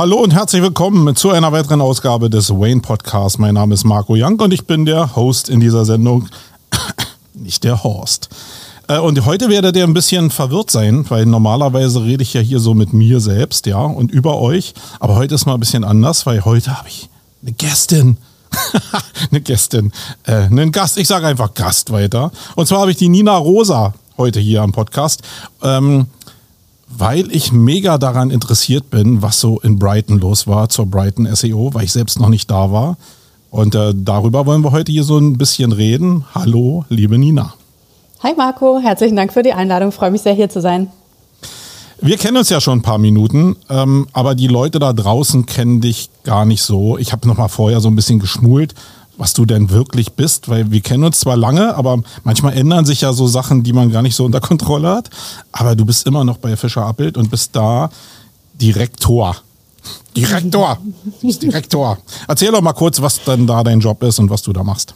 Hallo und herzlich willkommen zu einer weiteren Ausgabe des Wayne Podcasts. Mein Name ist Marco Young und ich bin der Host in dieser Sendung, nicht der Horst. Äh, und heute werdet ihr ein bisschen verwirrt sein, weil normalerweise rede ich ja hier so mit mir selbst, ja, und über euch. Aber heute ist mal ein bisschen anders, weil heute habe ich eine Gästin. eine Gästin, äh, einen Gast, ich sage einfach Gast weiter. Und zwar habe ich die Nina Rosa heute hier am Podcast. Ähm, weil ich mega daran interessiert bin, was so in Brighton los war zur Brighton SEO, weil ich selbst noch nicht da war. Und äh, darüber wollen wir heute hier so ein bisschen reden. Hallo, liebe Nina. Hi Marco, herzlichen Dank für die Einladung. Freue mich sehr hier zu sein. Wir kennen uns ja schon ein paar Minuten, ähm, aber die Leute da draußen kennen dich gar nicht so. Ich habe noch mal vorher so ein bisschen geschmult was du denn wirklich bist, weil wir kennen uns zwar lange, aber manchmal ändern sich ja so Sachen, die man gar nicht so unter Kontrolle hat. Aber du bist immer noch bei Fischer Appelt und bist da Direktor. Direktor. Direktor. Erzähl doch mal kurz, was dann da dein Job ist und was du da machst.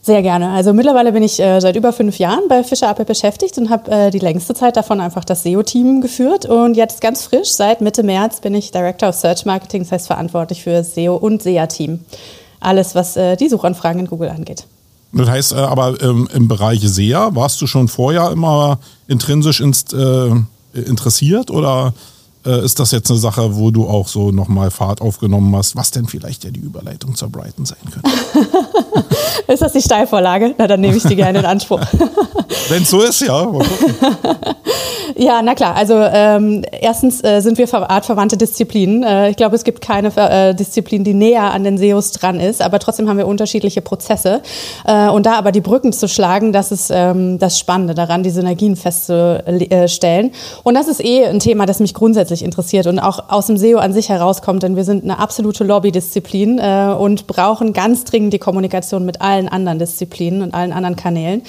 Sehr gerne. Also mittlerweile bin ich äh, seit über fünf Jahren bei Fischer Appel beschäftigt und habe äh, die längste Zeit davon einfach das SEO-Team geführt. Und jetzt ganz frisch, seit Mitte März, bin ich Director of Search Marketing, das heißt verantwortlich für SEO und SEA-Team alles, was äh, die Suchanfragen in Google angeht. Das heißt äh, aber ähm, im Bereich SEA, warst du schon vorher immer intrinsisch inst, äh, interessiert oder äh, ist das jetzt eine Sache, wo du auch so nochmal Fahrt aufgenommen hast, was denn vielleicht ja die Überleitung zur Brighton sein könnte? ist das die Steilvorlage? Na, dann nehme ich die gerne in Anspruch. Wenn es so ist, ja. Ja, na klar. Also ähm, erstens äh, sind wir artverwandte Disziplinen. Äh, ich glaube, es gibt keine äh, Disziplin, die näher an den SEOs dran ist, aber trotzdem haben wir unterschiedliche Prozesse. Äh, und da aber die Brücken zu schlagen, das ist ähm, das Spannende daran, die Synergien festzustellen. Und das ist eh ein Thema, das mich grundsätzlich interessiert und auch aus dem SEO an sich herauskommt, denn wir sind eine absolute Lobbydisziplin äh, und brauchen ganz dringend die Kommunikation mit allen anderen Disziplinen und allen anderen Kanälen.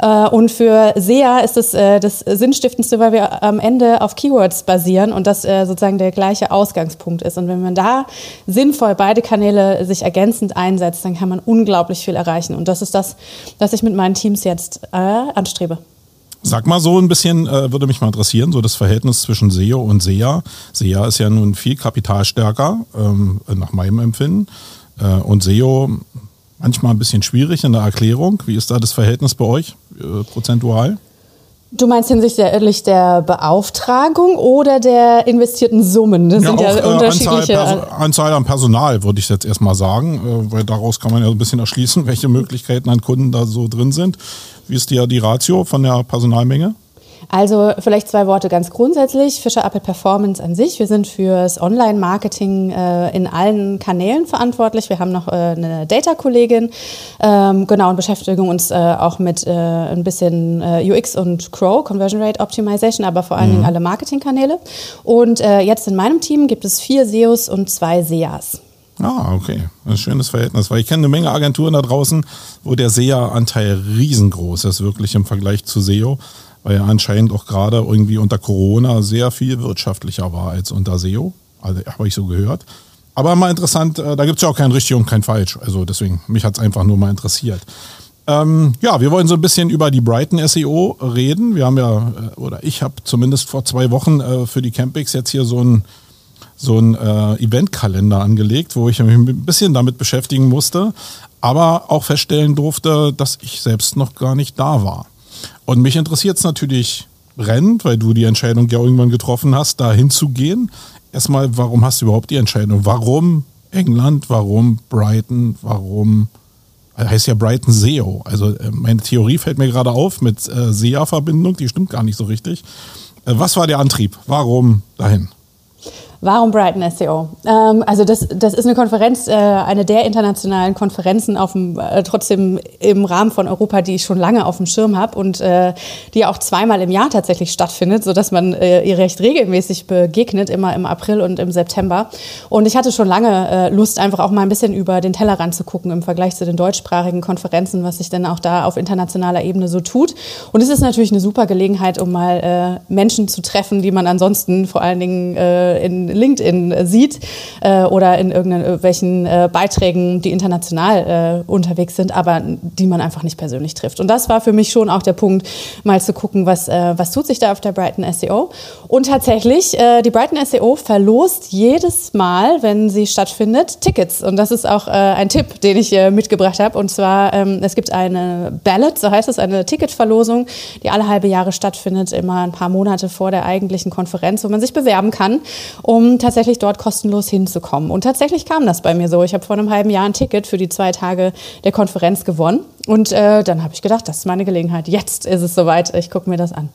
Äh, und für SEA ist es äh, das Sinnstiftendste, weil wir am Ende auf Keywords basieren und das äh, sozusagen der gleiche Ausgangspunkt ist. Und wenn man da sinnvoll beide Kanäle sich ergänzend einsetzt, dann kann man unglaublich viel erreichen. Und das ist das, was ich mit meinen Teams jetzt äh, anstrebe. Sag mal so ein bisschen, äh, würde mich mal interessieren, so das Verhältnis zwischen SEO und SEA. SEA ist ja nun viel kapitalstärker, ähm, nach meinem Empfinden. Äh, und SEO manchmal ein bisschen schwierig in der Erklärung. Wie ist da das Verhältnis bei euch, äh, prozentual? Du meinst hinsichtlich der Beauftragung oder der investierten Summen? Das ja, sind auch, ja unterschiedliche. Anzahl, Anzahl, an Personal, würde ich jetzt erstmal sagen, äh, weil daraus kann man ja ein bisschen erschließen, welche Möglichkeiten an Kunden da so drin sind. Wie ist die, die Ratio von der Personalmenge? Also vielleicht zwei Worte ganz grundsätzlich. Fischer Apple Performance an sich. Wir sind fürs Online-Marketing äh, in allen Kanälen verantwortlich. Wir haben noch äh, eine Data-Kollegin, ähm, genau, und beschäftigen uns äh, auch mit äh, ein bisschen äh, UX und Crow, Conversion Rate Optimization, aber vor allen mhm. Dingen alle Marketingkanäle. Und äh, jetzt in meinem Team gibt es vier SEOs und zwei SEAs. Ah, okay. Ein schönes Verhältnis, weil ich kenne eine Menge Agenturen da draußen, wo der SEA-Anteil riesengroß ist, wirklich im Vergleich zu SEO weil er anscheinend auch gerade irgendwie unter Corona sehr viel wirtschaftlicher war als unter SEO. Also habe ich so gehört. Aber mal interessant, äh, da gibt es ja auch kein richtig und kein falsch. Also deswegen, mich hat es einfach nur mal interessiert. Ähm, ja, wir wollen so ein bisschen über die Brighton SEO reden. Wir haben ja, äh, oder ich habe zumindest vor zwei Wochen äh, für die Campings jetzt hier so ein so ein äh, Eventkalender angelegt, wo ich mich ein bisschen damit beschäftigen musste, aber auch feststellen durfte, dass ich selbst noch gar nicht da war. Und mich interessiert es natürlich brennend, weil du die Entscheidung ja irgendwann getroffen hast, da hinzugehen. Erstmal, warum hast du überhaupt die Entscheidung? Warum England? Warum Brighton? Warum also heißt ja Brighton SEO. Also äh, meine Theorie fällt mir gerade auf mit äh, SEA-Verbindung, die stimmt gar nicht so richtig. Äh, was war der Antrieb? Warum dahin? Warum Brighton SEO? Ähm, also das, das ist eine Konferenz, äh, eine der internationalen Konferenzen auf dem, äh, trotzdem im Rahmen von Europa, die ich schon lange auf dem Schirm habe und äh, die auch zweimal im Jahr tatsächlich stattfindet, sodass man äh, ihr recht regelmäßig begegnet, immer im April und im September. Und ich hatte schon lange äh, Lust, einfach auch mal ein bisschen über den Tellerrand zu gucken im Vergleich zu den deutschsprachigen Konferenzen, was sich dann auch da auf internationaler Ebene so tut. Und es ist natürlich eine super Gelegenheit, um mal äh, Menschen zu treffen, die man ansonsten vor allen Dingen in LinkedIn sieht äh, oder in irgendwelchen äh, Beiträgen, die international äh, unterwegs sind, aber die man einfach nicht persönlich trifft. Und das war für mich schon auch der Punkt, mal zu gucken, was, äh, was tut sich da auf der Brighton SEO. Und tatsächlich, äh, die Brighton SEO verlost jedes Mal, wenn sie stattfindet, Tickets. Und das ist auch äh, ein Tipp, den ich äh, mitgebracht habe. Und zwar, ähm, es gibt eine Ballot, so heißt es, eine Ticketverlosung, die alle halbe Jahre stattfindet, immer ein paar Monate vor der eigentlichen Konferenz, wo man sich bewerben kann, um tatsächlich dort kostenlos hinzukommen. Und tatsächlich kam das bei mir so. Ich habe vor einem halben Jahr ein Ticket für die zwei Tage der Konferenz gewonnen. Und äh, dann habe ich gedacht, das ist meine Gelegenheit. Jetzt ist es soweit. Ich gucke mir das an.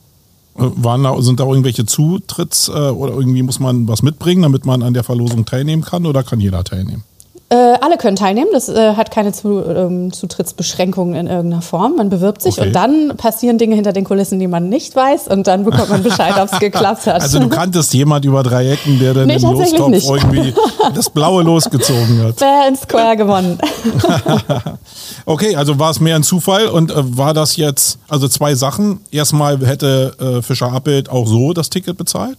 Waren da, sind da irgendwelche Zutritts äh, oder irgendwie muss man was mitbringen, damit man an der Verlosung teilnehmen kann oder kann jeder teilnehmen? Äh, alle können teilnehmen. Das äh, hat keine Zu, ähm, Zutrittsbeschränkungen in irgendeiner Form. Man bewirbt sich okay. und dann passieren Dinge hinter den Kulissen, die man nicht weiß und dann bekommt man Bescheid, ob es geklappt hat. Also du kanntest jemand über drei Ecken, der dann nee, im Lostopf nicht. irgendwie das Blaue losgezogen hat. Fair and Square gewonnen. okay, also war es mehr ein Zufall und äh, war das jetzt, also zwei Sachen. Erstmal hätte äh, Fischer Abbild auch so das Ticket bezahlt?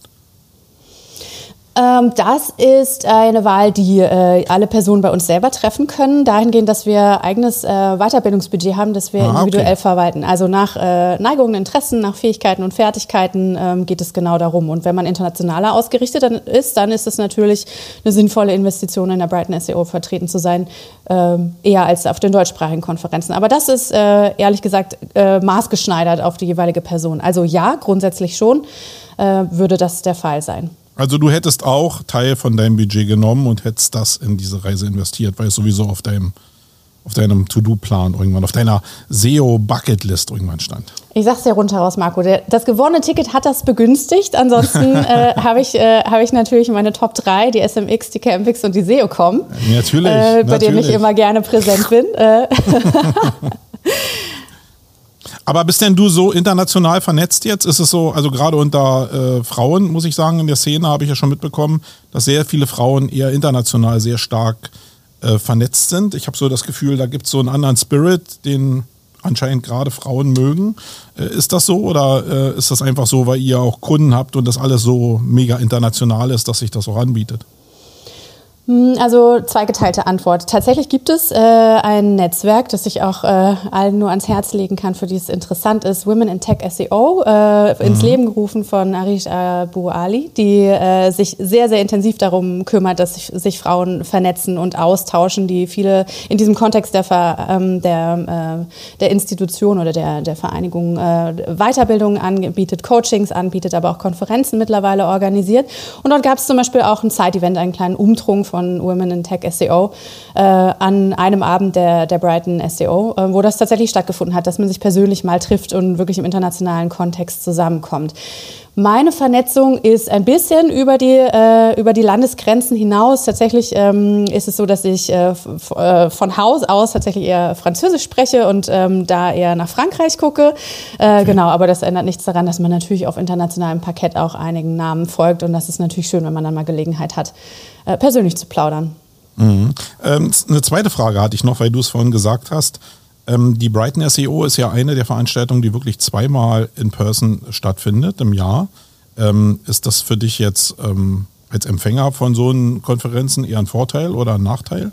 Ähm, das ist eine Wahl, die äh, alle Personen bei uns selber treffen können, dahingehend, dass wir eigenes äh, Weiterbildungsbudget haben, das wir ah, individuell okay. verwalten. Also nach äh, Neigungen, Interessen, nach Fähigkeiten und Fertigkeiten ähm, geht es genau darum. Und wenn man internationaler ausgerichtet ist, dann ist es natürlich eine sinnvolle Investition, in der Brighton SEO vertreten zu sein, ähm, eher als auf den deutschsprachigen Konferenzen. Aber das ist ehrlich gesagt maßgeschneidert auf die jeweilige Person. Also ja, grundsätzlich schon würde das der Fall sein. Also du hättest auch Teil von deinem Budget genommen und hättest das in diese Reise investiert, weil es sowieso auf deinem, auf deinem To-Do-Plan irgendwann, auf deiner SEO-Bucketlist irgendwann stand. Ich sag's dir rundheraus, Marco. Das gewonnene Ticket hat das begünstigt. Ansonsten äh, habe ich, äh, hab ich natürlich meine Top 3, die SMX, die Campix und die SEOcom. Natürlich. Äh, bei denen ich immer gerne präsent bin. Aber bist denn du so international vernetzt jetzt? Ist es so, also gerade unter äh, Frauen, muss ich sagen, in der Szene habe ich ja schon mitbekommen, dass sehr viele Frauen eher international sehr stark äh, vernetzt sind. Ich habe so das Gefühl, da gibt es so einen anderen Spirit, den anscheinend gerade Frauen mögen. Äh, ist das so oder äh, ist das einfach so, weil ihr auch Kunden habt und das alles so mega international ist, dass sich das auch anbietet? Hm, also zweigeteilte Antwort. Tatsächlich gibt es äh, ein Netzwerk, das ich auch äh, allen nur ans Herz legen kann, für die es interessant ist. Women in Tech SEO, äh, mhm. ins Leben gerufen von Arish Abu Ali, die äh, sich sehr, sehr intensiv darum kümmert, dass sich, sich, Frauen vernetzen und austauschen, die viele in diesem Kontext der, ähm, der, äh, der Institution oder der, der Vereinigung äh, Weiterbildungen anbietet, Coachings anbietet, aber auch Konferenzen mittlerweile organisiert. Und dort gab es zum Beispiel auch ein Side-Event, einen kleinen Umtrunk von Women in Tech SEO äh, an einem Abend der, der Brighton SEO, äh, wo das tatsächlich stattgefunden hat, dass man sich persönlich mal trifft und wirklich im internationalen Kontext zusammenkommt. Meine Vernetzung ist ein bisschen über die, äh, über die Landesgrenzen hinaus. Tatsächlich ähm, ist es so, dass ich äh, äh, von Haus aus tatsächlich eher Französisch spreche und ähm, da eher nach Frankreich gucke. Äh, okay. Genau, aber das ändert nichts daran, dass man natürlich auf internationalem Parkett auch einigen Namen folgt. Und das ist natürlich schön, wenn man dann mal Gelegenheit hat, äh, persönlich zu plaudern. Mhm. Ähm, eine zweite Frage hatte ich noch, weil du es vorhin gesagt hast. Ähm, die Brighton SEO ist ja eine der Veranstaltungen, die wirklich zweimal in Person stattfindet im Jahr. Ähm, ist das für dich jetzt ähm, als Empfänger von so Konferenzen eher ein Vorteil oder ein Nachteil?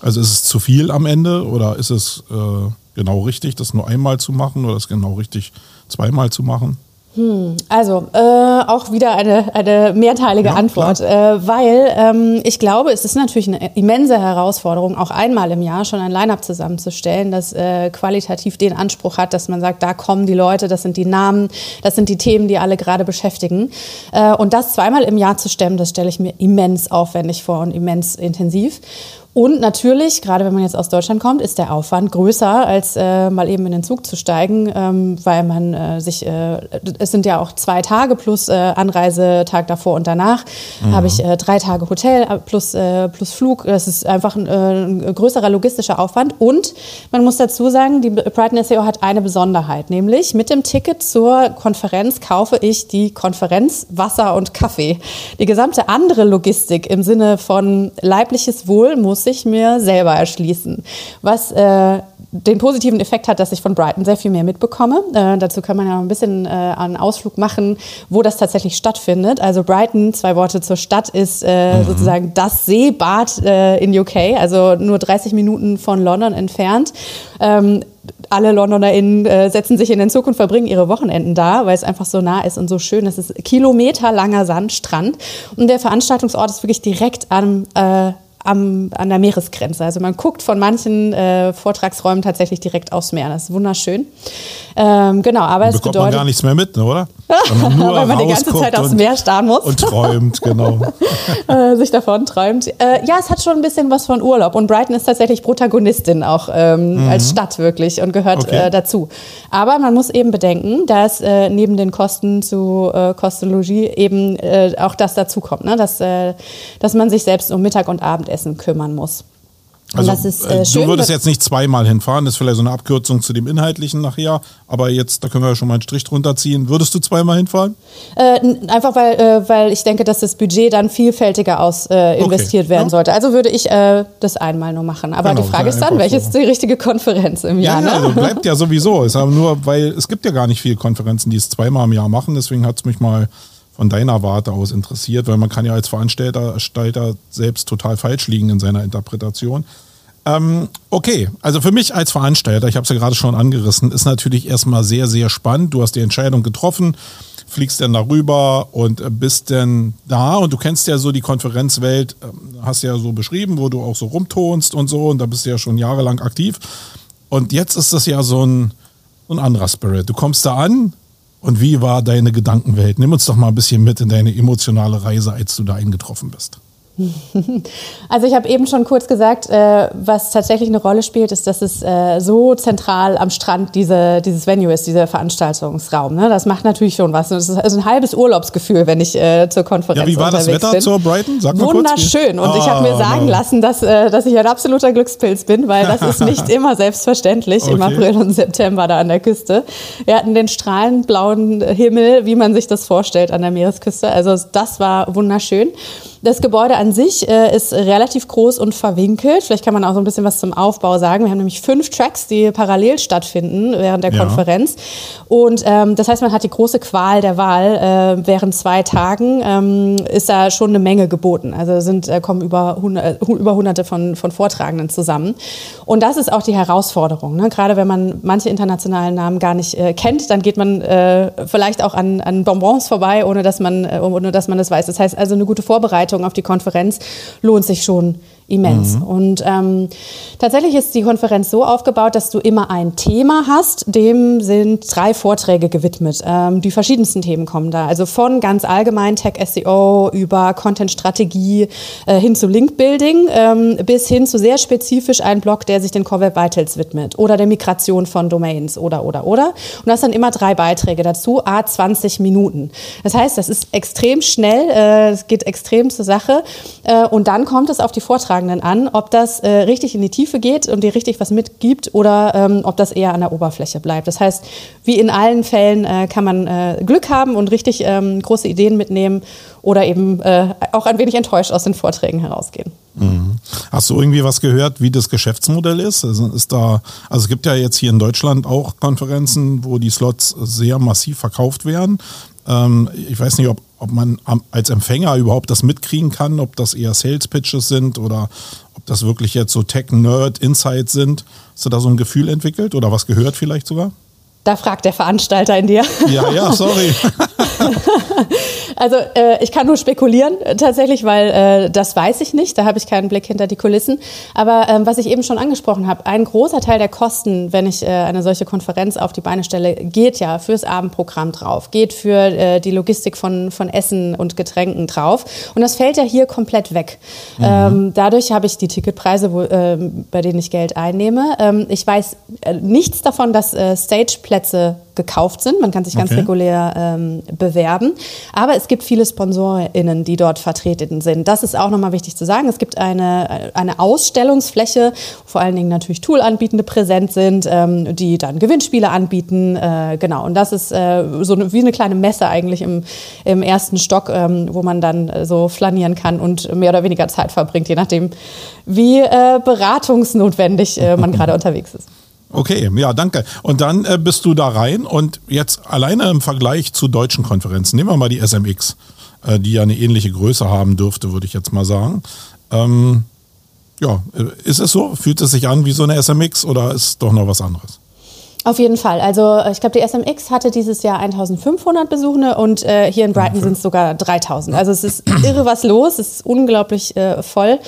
Also ist es zu viel am Ende oder ist es äh, genau richtig, das nur einmal zu machen oder ist genau richtig, zweimal zu machen? Hm, also äh, auch wieder eine, eine mehrteilige ja, Antwort, äh, weil ähm, ich glaube, es ist natürlich eine immense Herausforderung, auch einmal im Jahr schon ein Line-up zusammenzustellen, das äh, qualitativ den Anspruch hat, dass man sagt, da kommen die Leute, das sind die Namen, das sind die Themen, die alle gerade beschäftigen. Äh, und das zweimal im Jahr zu stemmen, das stelle ich mir immens aufwendig vor und immens intensiv. Und natürlich, gerade wenn man jetzt aus Deutschland kommt, ist der Aufwand größer, als äh, mal eben in den Zug zu steigen, ähm, weil man äh, sich, äh, es sind ja auch zwei Tage plus äh, Anreisetag davor und danach, mhm. habe ich äh, drei Tage Hotel äh, plus, äh, plus Flug. Das ist einfach ein, äh, ein größerer logistischer Aufwand. Und man muss dazu sagen, die Pride SEO hat eine Besonderheit, nämlich mit dem Ticket zur Konferenz kaufe ich die Konferenz Wasser und Kaffee. Die gesamte andere Logistik im Sinne von leibliches Wohl muss ich mir selber erschließen. Was äh, den positiven Effekt hat, dass ich von Brighton sehr viel mehr mitbekomme. Äh, dazu kann man ja noch ein bisschen äh, einen Ausflug machen, wo das tatsächlich stattfindet. Also Brighton, zwei Worte zur Stadt, ist äh, mhm. sozusagen das Seebad äh, in UK, also nur 30 Minuten von London entfernt. Ähm, alle LondonerInnen äh, setzen sich in den Zug und verbringen ihre Wochenenden da, weil es einfach so nah ist und so schön. Es ist kilometerlanger Sandstrand und der Veranstaltungsort ist wirklich direkt am äh, am, an der Meeresgrenze. Also man guckt von manchen äh, Vortragsräumen tatsächlich direkt aufs Meer. Das ist wunderschön. Ähm, genau, aber es bedeutet... man gar nichts mehr mit, ne, oder? Weil man, Weil man die ganze Zeit aufs Meer starren muss. Und träumt, genau. äh, sich davon träumt. Äh, ja, es hat schon ein bisschen was von Urlaub. Und Brighton ist tatsächlich Protagonistin auch ähm, mhm. als Stadt wirklich und gehört okay. äh, dazu. Aber man muss eben bedenken, dass äh, neben den Kosten zu äh, Kostenlogie eben äh, auch das dazukommt, ne? dass, äh, dass man sich selbst um Mittag und Abendessen kümmern muss. Also, ist, äh, schön, du würdest jetzt nicht zweimal hinfahren, das ist vielleicht so eine Abkürzung zu dem Inhaltlichen nachher, aber jetzt, da können wir ja schon mal einen Strich drunter ziehen. Würdest du zweimal hinfahren? Äh, einfach weil, äh, weil ich denke, dass das Budget dann vielfältiger aus äh, investiert okay. werden ja. sollte. Also würde ich äh, das einmal nur machen. Aber genau, die Frage ist dann, welche ist die richtige Konferenz im Jahr? Ja, ne? also bleibt ja sowieso. Ist aber nur, weil es gibt ja gar nicht viele Konferenzen, die es zweimal im Jahr machen, deswegen hat es mich mal von deiner Warte aus interessiert, weil man kann ja als Veranstalter selbst total falsch liegen in seiner Interpretation. Ähm, okay, also für mich als Veranstalter, ich habe es ja gerade schon angerissen, ist natürlich erstmal sehr, sehr spannend. Du hast die Entscheidung getroffen, fliegst dann darüber und bist dann da und du kennst ja so die Konferenzwelt, ähm, hast ja so beschrieben, wo du auch so rumtonst und so und da bist du ja schon jahrelang aktiv. Und jetzt ist das ja so ein, ein anderer Spirit. Du kommst da an und wie war deine Gedankenwelt? Nimm uns doch mal ein bisschen mit in deine emotionale Reise, als du da eingetroffen bist. Also ich habe eben schon kurz gesagt, äh, was tatsächlich eine Rolle spielt, ist, dass es äh, so zentral am Strand diese, dieses Venue ist, dieser Veranstaltungsraum. Ne? Das macht natürlich schon was. Das ist also ein halbes Urlaubsgefühl, wenn ich äh, zur Konferenz bin. Ja, wie war das Wetter bin. zur Brighton? Sag mal Wunderschön. Kurz. Und ah, ich habe mir sagen no. lassen, dass, äh, dass ich ein absoluter Glückspilz bin, weil das ist nicht immer selbstverständlich okay. im April und September da an der Küste. Wir hatten den strahlend blauen Himmel, wie man sich das vorstellt an der Meeresküste. Also das war wunderschön. Das Gebäude an sich äh, ist relativ groß und verwinkelt. Vielleicht kann man auch so ein bisschen was zum Aufbau sagen. Wir haben nämlich fünf Tracks, die parallel stattfinden während der ja. Konferenz. Und ähm, das heißt, man hat die große Qual der Wahl. Äh, während zwei Tagen ähm, ist da schon eine Menge geboten. Also sind, äh, kommen über, hundert, äh, über hunderte von, von Vortragenden zusammen. Und das ist auch die Herausforderung. Ne? Gerade wenn man manche internationalen Namen gar nicht äh, kennt, dann geht man äh, vielleicht auch an, an Bonbons vorbei, ohne dass man, ohne dass man das weiß. Das heißt also eine gute Vorbereitung Vorbereitung auf die Konferenz lohnt sich schon immens. Mhm. Und ähm, tatsächlich ist die Konferenz so aufgebaut, dass du immer ein Thema hast, dem sind drei Vorträge gewidmet. Ähm, die verschiedensten Themen kommen da. Also von ganz allgemein Tech SEO über Content-Strategie äh, hin zu Link-Building ähm, bis hin zu sehr spezifisch ein Blog, der sich den Core Web Vitals widmet oder der Migration von Domains oder, oder, oder. Und das sind immer drei Beiträge dazu, a 20 Minuten. Das heißt, das ist extrem schnell, äh, es geht extrem zur Sache äh, und dann kommt es auf die Vorträge Vortragenden an, ob das äh, richtig in die Tiefe geht und dir richtig was mitgibt oder ähm, ob das eher an der Oberfläche bleibt. Das heißt, wie in allen Fällen äh, kann man äh, Glück haben und richtig ähm, große Ideen mitnehmen oder eben äh, auch ein wenig enttäuscht aus den Vorträgen herausgehen. Mhm. Hast du irgendwie was gehört, wie das Geschäftsmodell ist? Also ist da, also es gibt ja jetzt hier in Deutschland auch Konferenzen, wo die Slots sehr massiv verkauft werden. Ähm, ich weiß nicht, ob, ob man als Empfänger überhaupt das mitkriegen kann, ob das eher Sales Pitches sind oder ob das wirklich jetzt so Tech-Nerd-Insights sind. Hast du da so ein Gefühl entwickelt oder was gehört vielleicht sogar? Da fragt der Veranstalter in dir. Ja, ja, sorry. also äh, ich kann nur spekulieren tatsächlich, weil äh, das weiß ich nicht. Da habe ich keinen Blick hinter die Kulissen. Aber ähm, was ich eben schon angesprochen habe, ein großer Teil der Kosten, wenn ich äh, eine solche Konferenz auf die Beine stelle, geht ja fürs Abendprogramm drauf, geht für äh, die Logistik von, von Essen und Getränken drauf. Und das fällt ja hier komplett weg. Mhm. Ähm, dadurch habe ich die Ticketpreise, wo, äh, bei denen ich Geld einnehme. Ähm, ich weiß äh, nichts davon, dass äh, Stageplätze Plätze gekauft sind. Man kann sich ganz okay. regulär ähm, bewerben. Aber es gibt viele SponsorInnen, die dort vertreten sind. Das ist auch nochmal wichtig zu sagen. Es gibt eine, eine Ausstellungsfläche, vor allen Dingen natürlich Tool-Anbietende präsent sind, ähm, die dann Gewinnspiele anbieten. Äh, genau. Und das ist äh, so eine, wie eine kleine Messe eigentlich im, im ersten Stock, ähm, wo man dann äh, so flanieren kann und mehr oder weniger Zeit verbringt, je nachdem, wie äh, beratungsnotwendig äh, man gerade unterwegs ist. Okay, ja, danke. Und dann äh, bist du da rein und jetzt alleine im Vergleich zu deutschen Konferenzen, nehmen wir mal die SMX, äh, die ja eine ähnliche Größe haben dürfte, würde ich jetzt mal sagen. Ähm, ja, äh, ist es so? Fühlt es sich an wie so eine SMX oder ist doch noch was anderes? Auf jeden Fall. Also ich glaube, die SMX hatte dieses Jahr 1500 Besuchende und äh, hier in Brighton sind es sogar 3000. Also es ist irre was los, es ist unglaublich äh, voll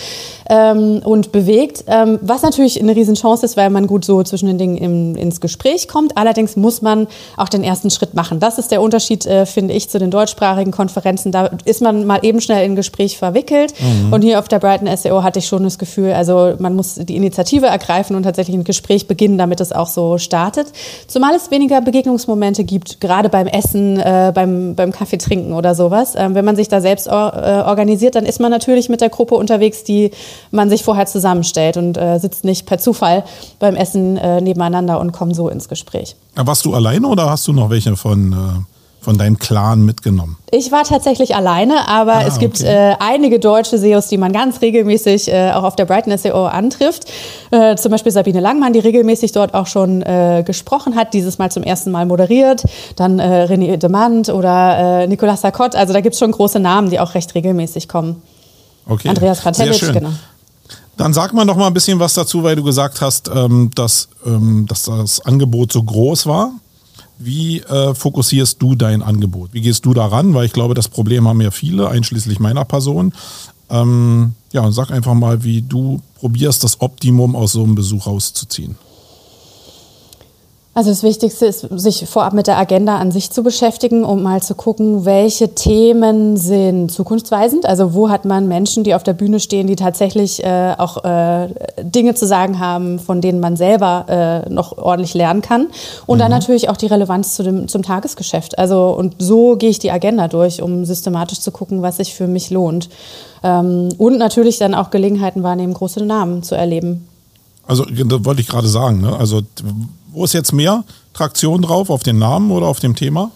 ähm, und bewegt, ähm, was natürlich eine Riesenchance ist, weil man gut so zwischen den Dingen im, ins Gespräch kommt. Allerdings muss man auch den ersten Schritt machen. Das ist der Unterschied, äh, finde ich, zu den deutschsprachigen Konferenzen. Da ist man mal eben schnell in ein Gespräch verwickelt mhm. und hier auf der Brighton SEO hatte ich schon das Gefühl, also man muss die Initiative ergreifen und tatsächlich ein Gespräch beginnen, damit es auch so startet. Zumal es weniger Begegnungsmomente gibt, gerade beim Essen, äh, beim, beim Kaffee trinken oder sowas. Ähm, wenn man sich da selbst or äh, organisiert, dann ist man natürlich mit der Gruppe unterwegs, die man sich vorher zusammenstellt und äh, sitzt nicht per Zufall beim Essen äh, nebeneinander und kommt so ins Gespräch. Warst du alleine oder hast du noch welche von äh, von deinem Clan mitgenommen? Ich war tatsächlich alleine, aber ah, es gibt okay. äh, einige deutsche SEOs, die man ganz regelmäßig äh, auch auf der Brighton SEO antrifft. Äh, zum Beispiel Sabine Langmann, die regelmäßig dort auch schon äh, gesprochen hat, dieses Mal zum ersten Mal moderiert. Dann äh, René Demant oder äh, Nicolas Sarkot. Also da gibt es schon große Namen, die auch recht regelmäßig kommen. Okay. Andreas Kratelitsch, genau. Dann sag mal noch mal ein bisschen was dazu, weil du gesagt hast, ähm, dass, ähm, dass das Angebot so groß war. Wie äh, fokussierst du dein Angebot? Wie gehst du daran? Weil ich glaube, das Problem haben ja viele, einschließlich meiner Person. Ähm, ja, sag einfach mal, wie du probierst, das Optimum aus so einem Besuch rauszuziehen. Also das Wichtigste ist, sich vorab mit der Agenda an sich zu beschäftigen, um mal zu gucken, welche Themen sind zukunftsweisend. Also wo hat man Menschen, die auf der Bühne stehen, die tatsächlich äh, auch äh, Dinge zu sagen haben, von denen man selber äh, noch ordentlich lernen kann. Und mhm. dann natürlich auch die Relevanz zu dem, zum Tagesgeschäft. Also und so gehe ich die Agenda durch, um systematisch zu gucken, was sich für mich lohnt. Ähm, und natürlich dann auch Gelegenheiten wahrnehmen, große Namen zu erleben. Also das wollte ich gerade sagen. Ne? Also wo ist jetzt mehr Traktion drauf? Auf den Namen oder auf dem Thema?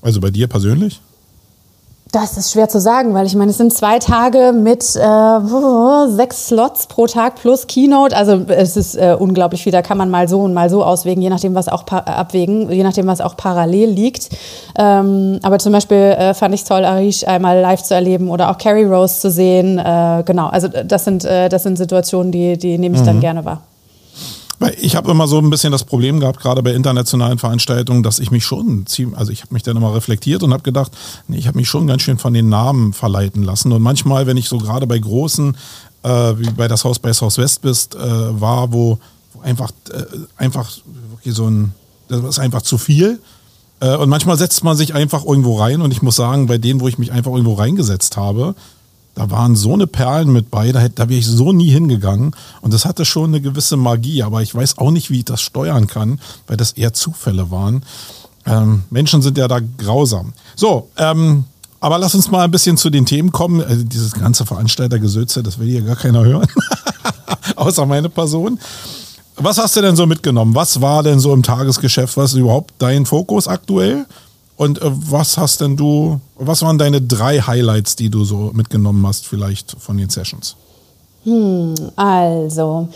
Also bei dir persönlich? Das ist schwer zu sagen, weil ich meine, es sind zwei Tage mit äh, sechs Slots pro Tag plus Keynote. Also es ist äh, unglaublich viel. Da kann man mal so und mal so auswägen, je nachdem, was auch abwägen, je nachdem, was auch parallel liegt. Ähm, aber zum Beispiel äh, fand ich toll, Arish einmal live zu erleben oder auch Carrie Rose zu sehen. Äh, genau, also das sind, äh, das sind Situationen, die, die nehme ich mhm. dann gerne wahr. Weil ich habe immer so ein bisschen das Problem gehabt, gerade bei internationalen Veranstaltungen, dass ich mich schon ziemlich, also ich habe mich dann immer reflektiert und habe gedacht, nee, ich habe mich schon ganz schön von den Namen verleiten lassen. Und manchmal, wenn ich so gerade bei großen, äh, wie bei das Haus bei Haus West bist, äh, war, wo, wo einfach, äh, einfach wirklich so ein, das ist einfach zu viel. Äh, und manchmal setzt man sich einfach irgendwo rein und ich muss sagen, bei denen, wo ich mich einfach irgendwo reingesetzt habe, da waren so eine Perlen mit bei, da, da wäre ich so nie hingegangen. Und das hatte schon eine gewisse Magie, aber ich weiß auch nicht, wie ich das steuern kann, weil das eher Zufälle waren. Ähm, Menschen sind ja da grausam. So, ähm, aber lass uns mal ein bisschen zu den Themen kommen. Also dieses ganze Veranstaltergesöze, das will hier gar keiner hören. Außer meine Person. Was hast du denn so mitgenommen? Was war denn so im Tagesgeschäft? Was ist überhaupt dein Fokus aktuell? Und äh, was hast denn du, was waren deine drei Highlights, die du so mitgenommen hast, vielleicht von den Sessions? Hm, also,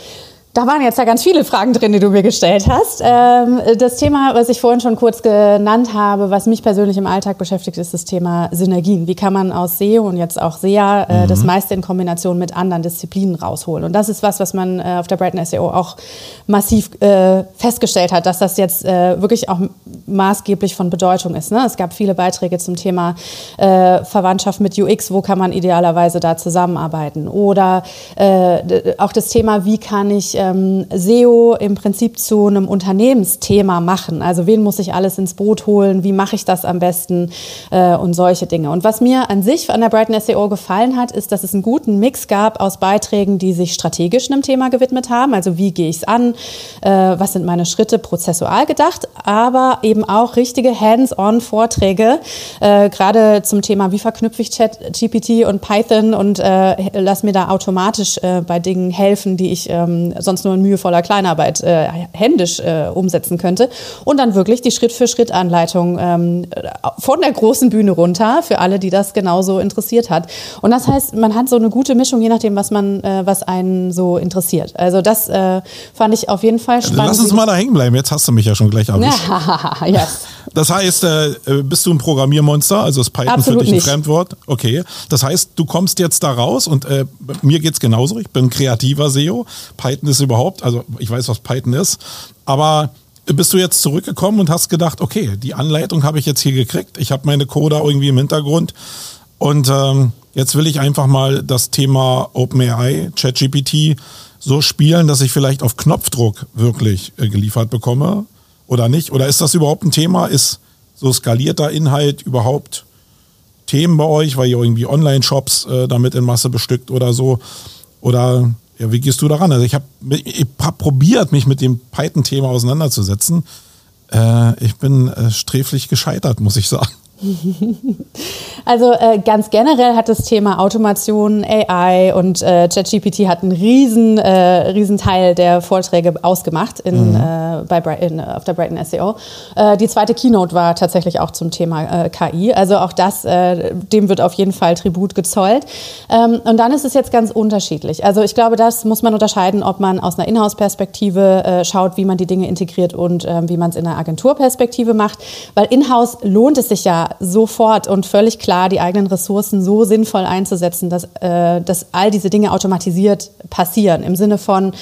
da waren jetzt ja ganz viele Fragen drin, die du mir gestellt hast. Ähm, das Thema, was ich vorhin schon kurz genannt habe, was mich persönlich im Alltag beschäftigt, ist das Thema Synergien. Wie kann man aus SEO und jetzt auch SEA äh, mhm. das meiste in Kombination mit anderen Disziplinen rausholen? Und das ist was, was man äh, auf der Brighton SEO auch massiv äh, festgestellt hat, dass das jetzt wirklich auch maßgeblich von Bedeutung ist. Ne? Es gab viele Beiträge zum Thema Verwandtschaft mit UX. Wo kann man idealerweise da zusammenarbeiten? Oder auch das Thema, wie kann ich ähm, SEO im Prinzip zu einem Unternehmensthema machen. Also wen muss ich alles ins Boot holen, wie mache ich das am besten äh, und solche Dinge. Und was mir an sich an der Brighton SEO gefallen hat, ist, dass es einen guten Mix gab aus Beiträgen, die sich strategisch einem Thema gewidmet haben. Also wie gehe ich es an, äh, was sind meine Schritte prozessual gedacht, aber eben auch richtige Hands-on-Vorträge, äh, gerade zum Thema, wie verknüpfe ich Chat, GPT und Python und äh, lass mir da automatisch äh, bei Dingen helfen, die ich ähm, sonst sonst nur in mühevoller Kleinarbeit äh, händisch äh, umsetzen könnte. Und dann wirklich die Schritt-für-Schritt-Anleitung ähm, von der großen Bühne runter für alle, die das genauso interessiert hat. Und das heißt, man hat so eine gute Mischung, je nachdem, was man, äh, was einen so interessiert. Also das äh, fand ich auf jeden Fall spannend. Lass uns mal da hängen bleiben. Jetzt hast du mich ja schon gleich erwischt. yes. Das heißt, äh, bist du ein Programmiermonster? Also ist Python Absolut für dich ein nicht. Fremdwort? Okay. Das heißt, du kommst jetzt da raus und äh, mir geht's genauso. Ich bin kreativer SEO. Python ist überhaupt, also ich weiß, was Python ist, aber bist du jetzt zurückgekommen und hast gedacht, okay, die Anleitung habe ich jetzt hier gekriegt. Ich habe meine Coder irgendwie im Hintergrund und ähm, jetzt will ich einfach mal das Thema OpenAI, ChatGPT so spielen, dass ich vielleicht auf Knopfdruck wirklich äh, geliefert bekomme oder nicht? Oder ist das überhaupt ein Thema? Ist so skalierter Inhalt überhaupt Themen bei euch, weil ihr irgendwie Online-Shops äh, damit in Masse bestückt oder so? Oder ja, wie gehst du daran? Also ich habe hab probiert, mich mit dem Python-Thema auseinanderzusetzen. Äh, ich bin äh, sträflich gescheitert, muss ich sagen. Also äh, ganz generell hat das Thema Automation, AI und äh, ChatGPT hat einen riesen, äh, riesen Teil der Vorträge ausgemacht in, mhm. äh, bei Brighton, auf der Brighton SEO. Äh, die zweite Keynote war tatsächlich auch zum Thema äh, KI. Also auch das, äh, dem wird auf jeden Fall Tribut gezollt. Ähm, und dann ist es jetzt ganz unterschiedlich. Also ich glaube, das muss man unterscheiden, ob man aus einer Inhouse-Perspektive schaut, wie man die Dinge integriert und äh, wie man es in einer Agenturperspektive macht. Weil Inhouse lohnt es sich ja sofort und völlig klar, die eigenen Ressourcen so sinnvoll einzusetzen, dass, äh, dass all diese Dinge automatisiert passieren. Im Sinne von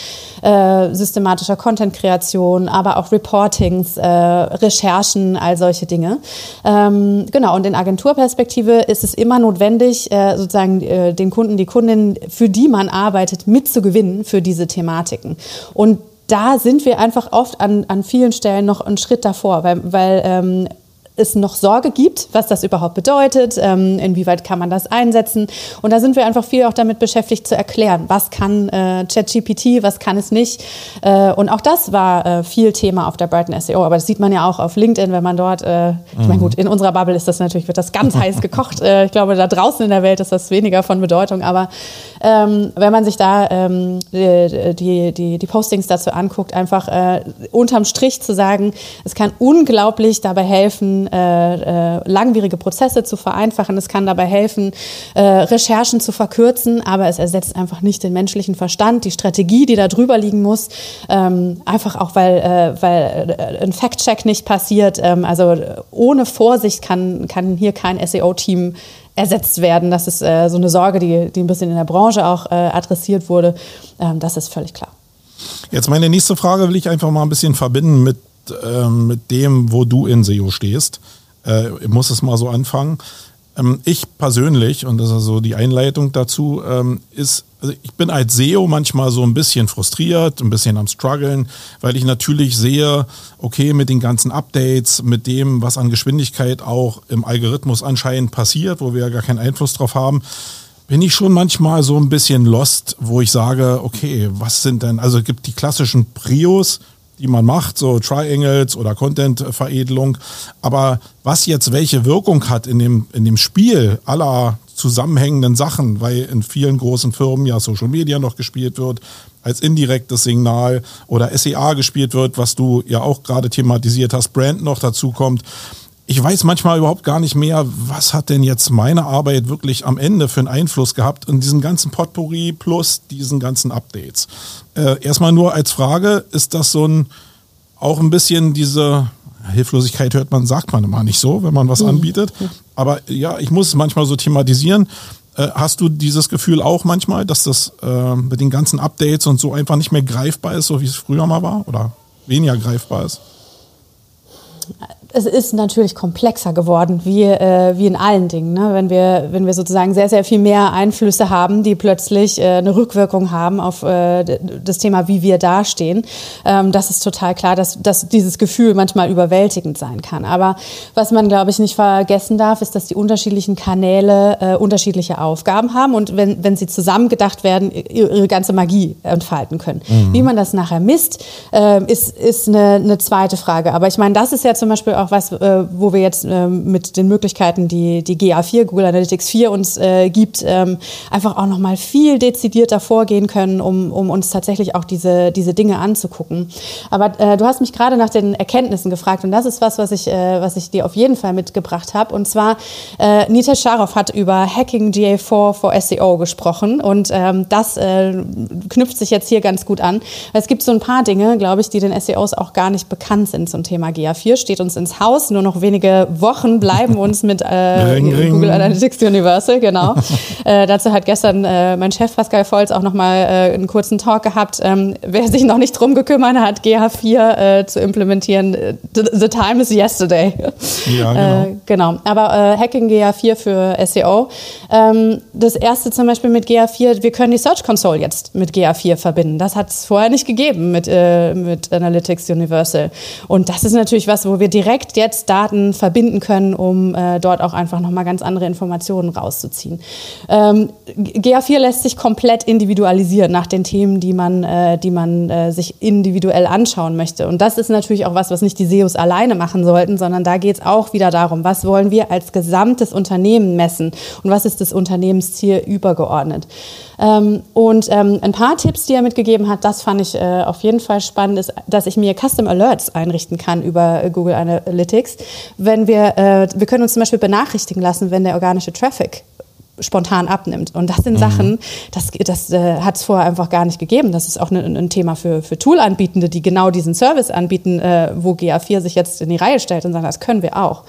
äh, systematischer Content-Kreation, aber auch Reportings, äh, Recherchen, all solche Dinge. Ähm, genau, und in Agenturperspektive ist es immer notwendig, äh, sozusagen äh, den Kunden, die Kundin, für die man arbeitet, mitzugewinnen für diese Thematiken. Und da sind wir einfach oft an, an vielen Stellen noch einen Schritt davor, weil, weil ähm, es noch Sorge gibt, was das überhaupt bedeutet, ähm, inwieweit kann man das einsetzen. Und da sind wir einfach viel auch damit beschäftigt zu erklären, was kann äh, ChatGPT, was kann es nicht. Äh, und auch das war äh, viel Thema auf der Brighton SEO. Aber das sieht man ja auch auf LinkedIn, wenn man dort, äh, ich meine gut, in unserer Bubble ist das natürlich, wird das ganz heiß gekocht. Äh, ich glaube, da draußen in der Welt ist das weniger von Bedeutung. Aber ähm, wenn man sich da ähm, die, die, die, die Postings dazu anguckt, einfach äh, unterm Strich zu sagen, es kann unglaublich dabei helfen, äh, äh, langwierige Prozesse zu vereinfachen. Es kann dabei helfen, äh, Recherchen zu verkürzen, aber es ersetzt einfach nicht den menschlichen Verstand, die Strategie, die da drüber liegen muss. Ähm, einfach auch, weil, äh, weil äh, ein Fact-Check nicht passiert. Ähm, also ohne Vorsicht kann, kann hier kein SEO-Team ersetzt werden. Das ist äh, so eine Sorge, die, die ein bisschen in der Branche auch äh, adressiert wurde. Ähm, das ist völlig klar. Jetzt meine nächste Frage will ich einfach mal ein bisschen verbinden mit, äh, mit dem, wo du in SEO stehst. Äh, ich muss es mal so anfangen. Ähm, ich persönlich, und das ist so die Einleitung dazu, ähm, ist, also ich bin als SEO manchmal so ein bisschen frustriert, ein bisschen am struggeln, weil ich natürlich sehe, okay, mit den ganzen Updates, mit dem, was an Geschwindigkeit auch im Algorithmus anscheinend passiert, wo wir ja gar keinen Einfluss drauf haben, bin ich schon manchmal so ein bisschen lost, wo ich sage, okay, was sind denn, also es gibt die klassischen Prios, die man macht, so Triangles oder Content-Veredelung. Aber was jetzt welche Wirkung hat in dem, in dem Spiel aller zusammenhängenden Sachen, weil in vielen großen Firmen ja Social Media noch gespielt wird, als indirektes Signal oder SEA gespielt wird, was du ja auch gerade thematisiert hast, Brand noch dazu kommt ich weiß manchmal überhaupt gar nicht mehr, was hat denn jetzt meine Arbeit wirklich am Ende für einen Einfluss gehabt in diesen ganzen Potpourri plus diesen ganzen Updates. Äh, erstmal nur als Frage, ist das so ein, auch ein bisschen diese Hilflosigkeit hört man, sagt man immer nicht so, wenn man was mhm. anbietet. Aber ja, ich muss es manchmal so thematisieren. Äh, hast du dieses Gefühl auch manchmal, dass das äh, mit den ganzen Updates und so einfach nicht mehr greifbar ist, so wie es früher mal war oder weniger greifbar ist? Es ist natürlich komplexer geworden, wie, äh, wie in allen Dingen. Ne? Wenn, wir, wenn wir sozusagen sehr, sehr viel mehr Einflüsse haben, die plötzlich äh, eine Rückwirkung haben auf äh, das Thema, wie wir dastehen, ähm, das ist total klar, dass, dass dieses Gefühl manchmal überwältigend sein kann. Aber was man, glaube ich, nicht vergessen darf, ist, dass die unterschiedlichen Kanäle äh, unterschiedliche Aufgaben haben und wenn, wenn sie zusammengedacht werden, ihre ganze Magie entfalten können. Mhm. Wie man das nachher misst, äh, ist, ist eine, eine zweite Frage. Aber ich meine, das ist ja zum Beispiel auch auch was, äh, wo wir jetzt äh, mit den Möglichkeiten, die die GA4, Google Analytics 4 uns äh, gibt, ähm, einfach auch nochmal viel dezidierter vorgehen können, um, um uns tatsächlich auch diese, diese Dinge anzugucken. Aber äh, du hast mich gerade nach den Erkenntnissen gefragt und das ist was, was ich, äh, was ich dir auf jeden Fall mitgebracht habe. Und zwar, äh, Nita Sharoff hat über Hacking GA4 for SEO gesprochen und ähm, das äh, knüpft sich jetzt hier ganz gut an. Es gibt so ein paar Dinge, glaube ich, die den SEOs auch gar nicht bekannt sind zum Thema GA4. Steht uns ins Haus, nur noch wenige Wochen bleiben uns mit äh, ring, ring. Google Analytics Universal, genau. äh, dazu hat gestern äh, mein Chef Pascal Volz auch nochmal äh, einen kurzen Talk gehabt. Ähm, wer sich noch nicht drum gekümmert hat, GA4 äh, zu implementieren, äh, the, the, time is yesterday. Ja, genau. Äh, genau. Aber äh, Hacking GA4 für SEO. Ähm, das erste zum Beispiel mit GA4, wir können die Search Console jetzt mit GA4 verbinden. Das hat es vorher nicht gegeben mit, äh, mit Analytics Universal. Und das ist natürlich was, wo wir direkt jetzt Daten verbinden können, um äh, dort auch einfach nochmal ganz andere Informationen rauszuziehen. Ähm, GA4 lässt sich komplett individualisieren nach den Themen, die man, äh, die man äh, sich individuell anschauen möchte. Und das ist natürlich auch was, was nicht die SEOs alleine machen sollten, sondern da geht es auch wieder darum, was wollen wir als gesamtes Unternehmen messen und was ist das Unternehmensziel übergeordnet. Ähm, und ähm, ein paar Tipps, die er mitgegeben hat, das fand ich äh, auf jeden Fall spannend, ist, dass ich mir Custom Alerts einrichten kann über äh, Google Analytics. Wenn wir, äh, wir können uns zum Beispiel benachrichtigen lassen, wenn der organische Traffic spontan abnimmt. Und das sind mhm. Sachen, das, das äh, hat es vorher einfach gar nicht gegeben. Das ist auch ne, ein Thema für, für Tool-Anbietende, die genau diesen Service anbieten, äh, wo GA4 sich jetzt in die Reihe stellt und sagt, das können wir auch.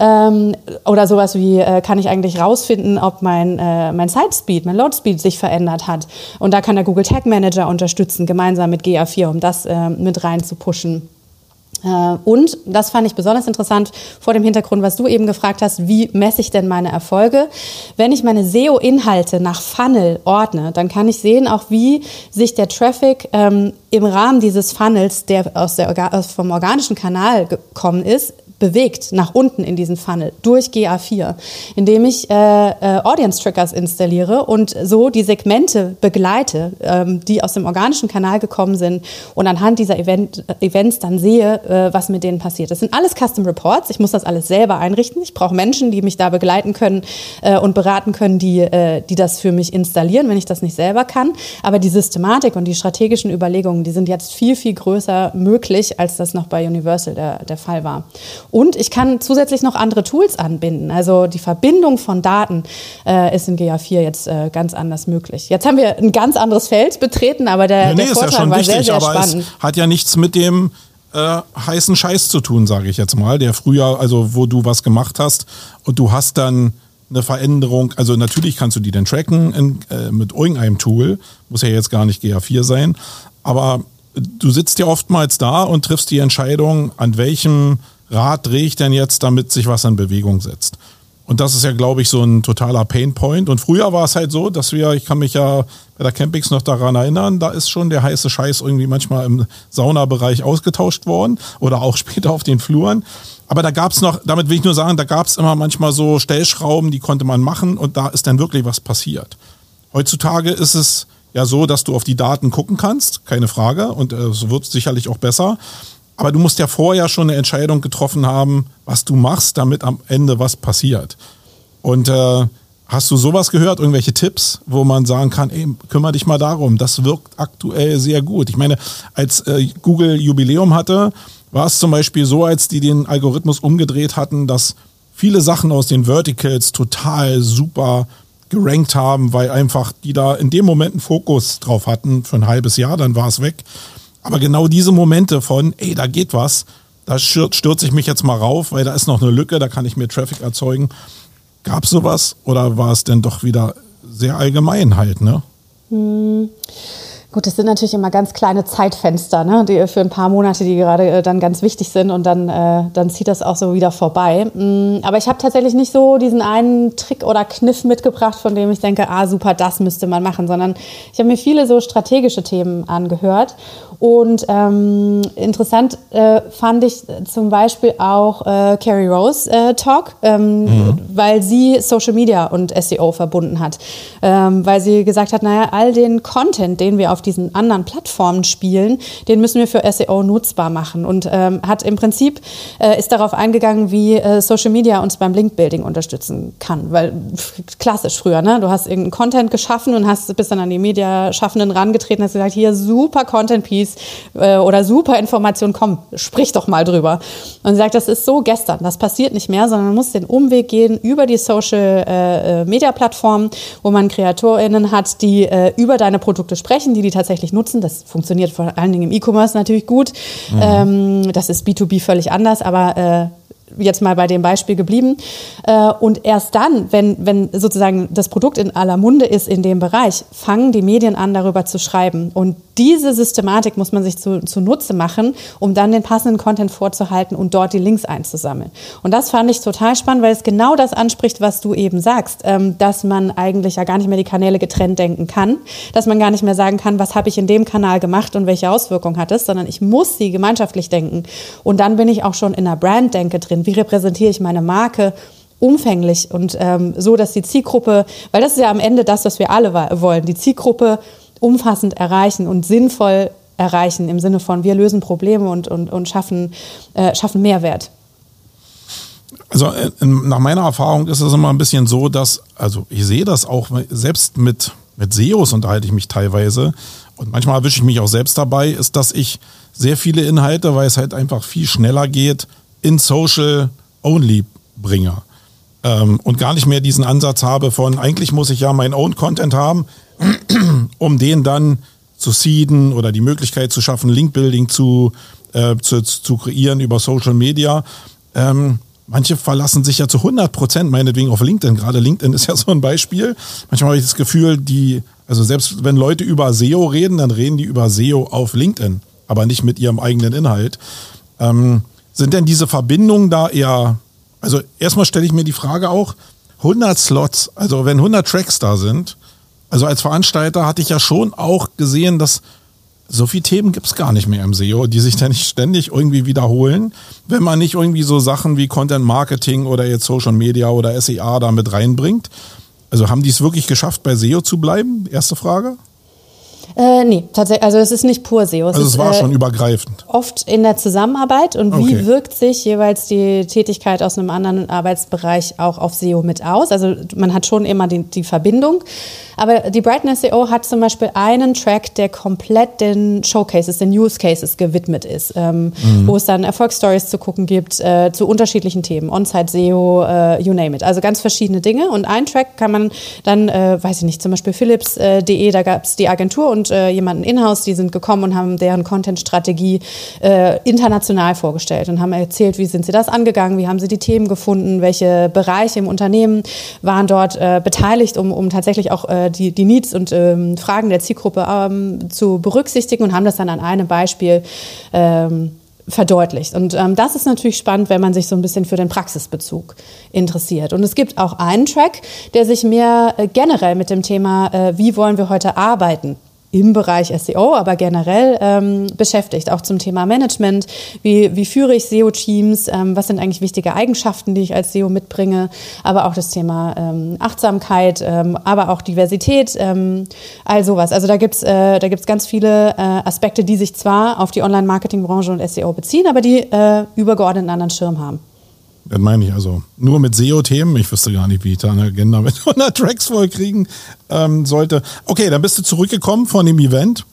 Ähm, oder sowas wie, äh, kann ich eigentlich rausfinden, ob mein, äh, mein Site-Speed, mein Load-Speed sich verändert hat. Und da kann der Google Tag Manager unterstützen, gemeinsam mit GA4, um das äh, mit rein zu pushen. Äh, und das fand ich besonders interessant vor dem Hintergrund, was du eben gefragt hast, wie messe ich denn meine Erfolge? Wenn ich meine SEO-Inhalte nach Funnel ordne, dann kann ich sehen auch, wie sich der Traffic ähm, im Rahmen dieses Funnels, der aus der, vom organischen Kanal gekommen ist, bewegt nach unten in diesen Funnel durch GA4, indem ich äh, äh, Audience Trackers installiere und so die Segmente begleite, ähm, die aus dem organischen Kanal gekommen sind und anhand dieser Event, Events dann sehe, äh, was mit denen passiert. Das sind alles Custom Reports. Ich muss das alles selber einrichten. Ich brauche Menschen, die mich da begleiten können äh, und beraten können, die, äh, die das für mich installieren, wenn ich das nicht selber kann. Aber die Systematik und die strategischen Überlegungen, die sind jetzt viel, viel größer möglich, als das noch bei Universal der, der Fall war. Und ich kann zusätzlich noch andere Tools anbinden. Also die Verbindung von Daten äh, ist in GA4 jetzt äh, ganz anders möglich. Jetzt haben wir ein ganz anderes Feld betreten, aber der, ja, nee, der Vortrag ja war wichtig, sehr, sehr spannend. Es hat ja nichts mit dem äh, heißen Scheiß zu tun, sage ich jetzt mal, der früher, also wo du was gemacht hast und du hast dann eine Veränderung, also natürlich kannst du die dann tracken in, äh, mit irgendeinem Tool, muss ja jetzt gar nicht GA4 sein, aber du sitzt ja oftmals da und triffst die Entscheidung, an welchem Rad drehe ich denn jetzt, damit sich was in Bewegung setzt? Und das ist ja, glaube ich, so ein totaler Painpoint. Und früher war es halt so, dass wir, ich kann mich ja bei der Campings noch daran erinnern, da ist schon der heiße Scheiß irgendwie manchmal im Saunabereich ausgetauscht worden oder auch später auf den Fluren. Aber da gab es noch, damit will ich nur sagen, da gab es immer manchmal so Stellschrauben, die konnte man machen und da ist dann wirklich was passiert. Heutzutage ist es ja so, dass du auf die Daten gucken kannst, keine Frage, und äh, es wird sicherlich auch besser. Aber du musst ja vorher schon eine Entscheidung getroffen haben, was du machst, damit am Ende was passiert. Und äh, hast du sowas gehört, irgendwelche Tipps, wo man sagen kann, ey, kümmere dich mal darum, das wirkt aktuell sehr gut. Ich meine, als äh, Google Jubiläum hatte, war es zum Beispiel so, als die den Algorithmus umgedreht hatten, dass viele Sachen aus den Verticals total super gerankt haben, weil einfach die da in dem Moment einen Fokus drauf hatten für ein halbes Jahr, dann war es weg. Aber genau diese Momente von, ey, da geht was, da stürze ich mich jetzt mal rauf, weil da ist noch eine Lücke, da kann ich mir Traffic erzeugen. Gab es sowas oder war es denn doch wieder sehr allgemein halt, ne? Hm. Gut, das sind natürlich immer ganz kleine Zeitfenster, ne, die für ein paar Monate, die gerade äh, dann ganz wichtig sind und dann, äh, dann zieht das auch so wieder vorbei. Mm, aber ich habe tatsächlich nicht so diesen einen Trick oder Kniff mitgebracht, von dem ich denke, ah super, das müsste man machen, sondern ich habe mir viele so strategische Themen angehört. Und ähm, interessant äh, fand ich zum Beispiel auch äh, Carrie Rose äh, Talk, ähm, mhm. weil sie Social Media und SEO verbunden hat. Ähm, weil sie gesagt hat, naja, all den Content, den wir auf diesen anderen Plattformen spielen, den müssen wir für SEO nutzbar machen. Und ähm, hat im Prinzip, äh, ist darauf eingegangen, wie äh, Social Media uns beim Link-Building unterstützen kann. Weil klassisch früher, ne? du hast irgendeinen Content geschaffen und hast bist dann an die Mediaschaffenden rangetreten hast gesagt, hier super Content-Piece äh, oder super Information, komm, sprich doch mal drüber. Und sie sagt, das ist so gestern, das passiert nicht mehr, sondern man muss den Umweg gehen über die Social-Media-Plattformen, äh, wo man KreatorInnen hat, die äh, über deine Produkte sprechen, die die tatsächlich nutzen. Das funktioniert vor allen Dingen im E-Commerce natürlich gut. Mhm. Ähm, das ist B2B völlig anders, aber äh, jetzt mal bei dem Beispiel geblieben. Äh, und erst dann, wenn, wenn sozusagen das Produkt in aller Munde ist in dem Bereich, fangen die Medien an, darüber zu schreiben. Und diese Systematik muss man sich zu, zunutze machen, um dann den passenden Content vorzuhalten und dort die Links einzusammeln. Und das fand ich total spannend, weil es genau das anspricht, was du eben sagst, ähm, dass man eigentlich ja gar nicht mehr die Kanäle getrennt denken kann, dass man gar nicht mehr sagen kann, was habe ich in dem Kanal gemacht und welche Auswirkungen hat es, sondern ich muss sie gemeinschaftlich denken. Und dann bin ich auch schon in einer Brand-Denke drin. Wie repräsentiere ich meine Marke? umfänglich und ähm, so, dass die Zielgruppe, weil das ist ja am Ende das, was wir alle wollen, die Zielgruppe umfassend erreichen und sinnvoll erreichen im Sinne von wir lösen Probleme und, und, und schaffen, äh, schaffen Mehrwert. Also äh, nach meiner Erfahrung ist es immer ein bisschen so, dass, also ich sehe das auch, selbst mit, mit SEOs unterhalte ich mich teilweise und manchmal erwische ich mich auch selbst dabei, ist, dass ich sehr viele Inhalte, weil es halt einfach viel schneller geht, in Social Only bringe. Ähm, und gar nicht mehr diesen Ansatz habe von, eigentlich muss ich ja meinen Own Content haben, um den dann zu seeden oder die Möglichkeit zu schaffen, Linkbuilding zu, äh, zu, zu kreieren über Social Media. Ähm, manche verlassen sich ja zu 100 Prozent meinetwegen auf LinkedIn. Gerade LinkedIn ist ja so ein Beispiel. Manchmal habe ich das Gefühl, die, also selbst wenn Leute über SEO reden, dann reden die über SEO auf LinkedIn, aber nicht mit ihrem eigenen Inhalt. Ähm, sind denn diese Verbindungen da eher, also erstmal stelle ich mir die Frage auch, 100 Slots, also wenn 100 Tracks da sind, also als Veranstalter hatte ich ja schon auch gesehen, dass so viele Themen gibt es gar nicht mehr im SEO, die sich da nicht ständig irgendwie wiederholen, wenn man nicht irgendwie so Sachen wie Content Marketing oder jetzt Social Media oder SEA da mit reinbringt. Also haben die es wirklich geschafft, bei SEO zu bleiben? Erste Frage. Äh, nee, tatsächlich, also es ist nicht pur SEO. Es also es war ist, schon äh, übergreifend. Oft in der Zusammenarbeit und okay. wie wirkt sich jeweils die Tätigkeit aus einem anderen Arbeitsbereich auch auf SEO mit aus? Also man hat schon immer die, die Verbindung. Aber die Brighton SEO hat zum Beispiel einen Track, der komplett den Showcases, den Use Cases gewidmet ist, ähm, mhm. wo es dann Erfolgsstories zu gucken gibt äh, zu unterschiedlichen Themen, On-Site SEO, äh, you name it. Also ganz verschiedene Dinge. Und ein Track kann man dann, äh, weiß ich nicht, zum Beispiel Philips.de, äh, da gab es die Agentur und äh, jemanden in-house, die sind gekommen und haben deren Content-Strategie äh, international vorgestellt und haben erzählt, wie sind sie das angegangen, wie haben sie die Themen gefunden, welche Bereiche im Unternehmen waren dort beteiligt, um, um tatsächlich auch die, die Needs und ähm, Fragen der Zielgruppe ähm, zu berücksichtigen und haben das dann an einem Beispiel ähm, verdeutlicht. Und ähm, das ist natürlich spannend, wenn man sich so ein bisschen für den Praxisbezug interessiert. Und es gibt auch einen Track, der sich mehr äh, generell mit dem Thema, äh, wie wollen wir heute arbeiten, im Bereich SEO, aber generell ähm, beschäftigt, auch zum Thema Management. Wie, wie führe ich SEO-Teams? Ähm, was sind eigentlich wichtige Eigenschaften, die ich als SEO mitbringe? Aber auch das Thema ähm, Achtsamkeit, ähm, aber auch Diversität, ähm, all sowas. Also da gibt's äh, da gibt's ganz viele äh, Aspekte, die sich zwar auf die Online-Marketing-Branche und SEO beziehen, aber die äh, übergeordnet einen anderen Schirm haben. Das meine ich also. Nur mit SEO-Themen. Ich wüsste gar nicht, wie ich da eine Agenda mit 100 Tracks vollkriegen ähm, sollte. Okay, dann bist du zurückgekommen von dem Event.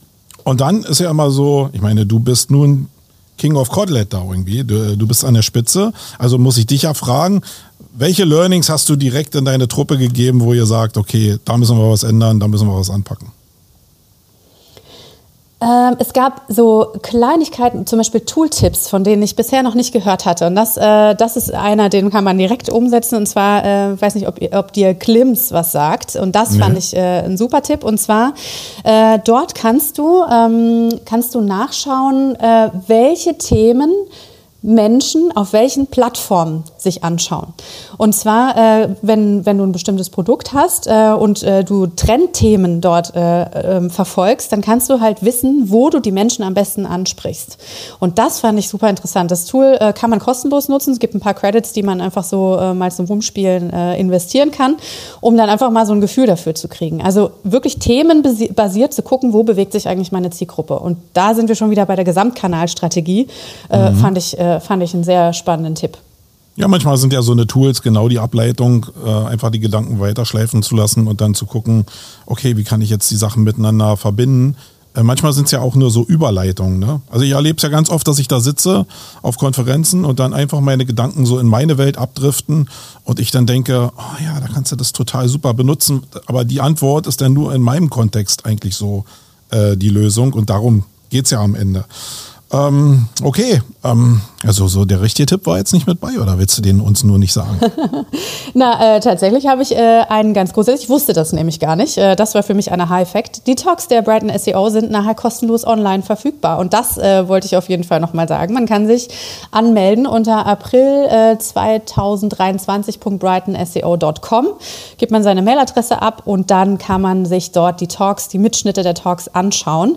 Und dann ist ja immer so, ich meine, du bist nun King of Codlet da irgendwie. Du, du bist an der Spitze. Also muss ich dich ja fragen, welche Learnings hast du direkt in deine Truppe gegeben, wo ihr sagt, okay, da müssen wir was ändern, da müssen wir was anpacken? Ähm, es gab so Kleinigkeiten, zum Beispiel Tooltips, von denen ich bisher noch nicht gehört hatte. Und das, äh, das ist einer, den kann man direkt umsetzen. Und zwar, äh, weiß nicht, ob, ob dir Klims was sagt. Und das nee. fand ich äh, ein super Tipp. Und zwar, äh, dort kannst du, ähm, kannst du nachschauen, äh, welche Themen Menschen auf welchen Plattformen sich anschauen. Und zwar, äh, wenn, wenn du ein bestimmtes Produkt hast äh, und äh, du Trendthemen dort äh, ähm, verfolgst, dann kannst du halt wissen, wo du die Menschen am besten ansprichst. Und das fand ich super interessant. Das Tool äh, kann man kostenlos nutzen. Es gibt ein paar Credits, die man einfach so äh, mal zum Rumspielen investieren kann, um dann einfach mal so ein Gefühl dafür zu kriegen. Also wirklich themenbasiert zu gucken, wo bewegt sich eigentlich meine Zielgruppe. Und da sind wir schon wieder bei der Gesamtkanalstrategie. Mhm. Fand ich fand ich einen sehr spannenden Tipp. Ja, manchmal sind ja so eine Tools genau die Ableitung, äh, einfach die Gedanken weiterschleifen zu lassen und dann zu gucken, okay, wie kann ich jetzt die Sachen miteinander verbinden. Äh, manchmal sind es ja auch nur so Überleitungen. Ne? Also ich erlebe es ja ganz oft, dass ich da sitze auf Konferenzen und dann einfach meine Gedanken so in meine Welt abdriften und ich dann denke, oh ja, da kannst du das total super benutzen, aber die Antwort ist dann nur in meinem Kontext eigentlich so äh, die Lösung und darum geht es ja am Ende. Ähm, okay, ähm, also so der richtige Tipp war jetzt nicht mit bei, oder willst du den uns nur nicht sagen? Na, äh, tatsächlich habe ich äh, einen ganz großes, ich wusste das nämlich gar nicht, äh, das war für mich eine High-Fact. Die Talks der Brighton SEO sind nachher kostenlos online verfügbar und das äh, wollte ich auf jeden Fall nochmal sagen. Man kann sich anmelden unter april 2023.brightonseo.com, gibt man seine Mailadresse ab und dann kann man sich dort die Talks, die Mitschnitte der Talks anschauen.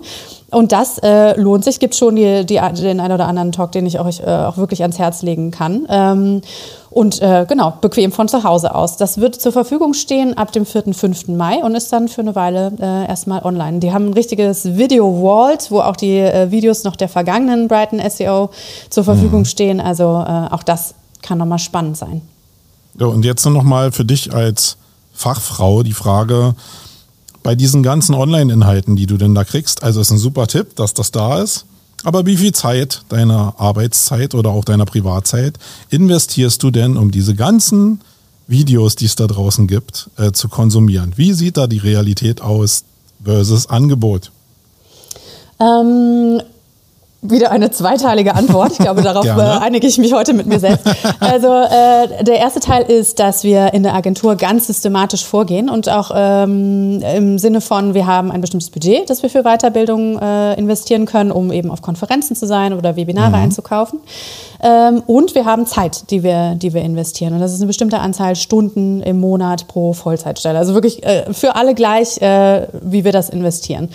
Und das äh, lohnt sich. Gibt schon die, die, den einen oder anderen Talk, den ich euch äh, auch wirklich ans Herz legen kann. Ähm, und äh, genau, bequem von zu Hause aus. Das wird zur Verfügung stehen ab dem 4. 5. Mai und ist dann für eine Weile äh, erstmal online. Die haben ein richtiges Video-Vault, wo auch die äh, Videos noch der vergangenen Brighton SEO zur Verfügung mhm. stehen. Also äh, auch das kann nochmal spannend sein. Ja, und jetzt nochmal für dich als Fachfrau die Frage, bei diesen ganzen Online-Inhalten, die du denn da kriegst, also ist ein super Tipp, dass das da ist. Aber wie viel Zeit deiner Arbeitszeit oder auch deiner Privatzeit investierst du denn, um diese ganzen Videos, die es da draußen gibt, äh, zu konsumieren? Wie sieht da die Realität aus versus Angebot? Ähm, wieder eine zweiteilige Antwort. Ich glaube, darauf äh, einige ich mich heute mit mir selbst. Also äh, der erste Teil ist, dass wir in der Agentur ganz systematisch vorgehen und auch ähm, im Sinne von, wir haben ein bestimmtes Budget, das wir für Weiterbildung äh, investieren können, um eben auf Konferenzen zu sein oder Webinare mhm. einzukaufen. Ähm, und wir haben Zeit, die wir, die wir investieren. Und das ist eine bestimmte Anzahl Stunden im Monat pro Vollzeitstelle. Also wirklich äh, für alle gleich, äh, wie wir das investieren.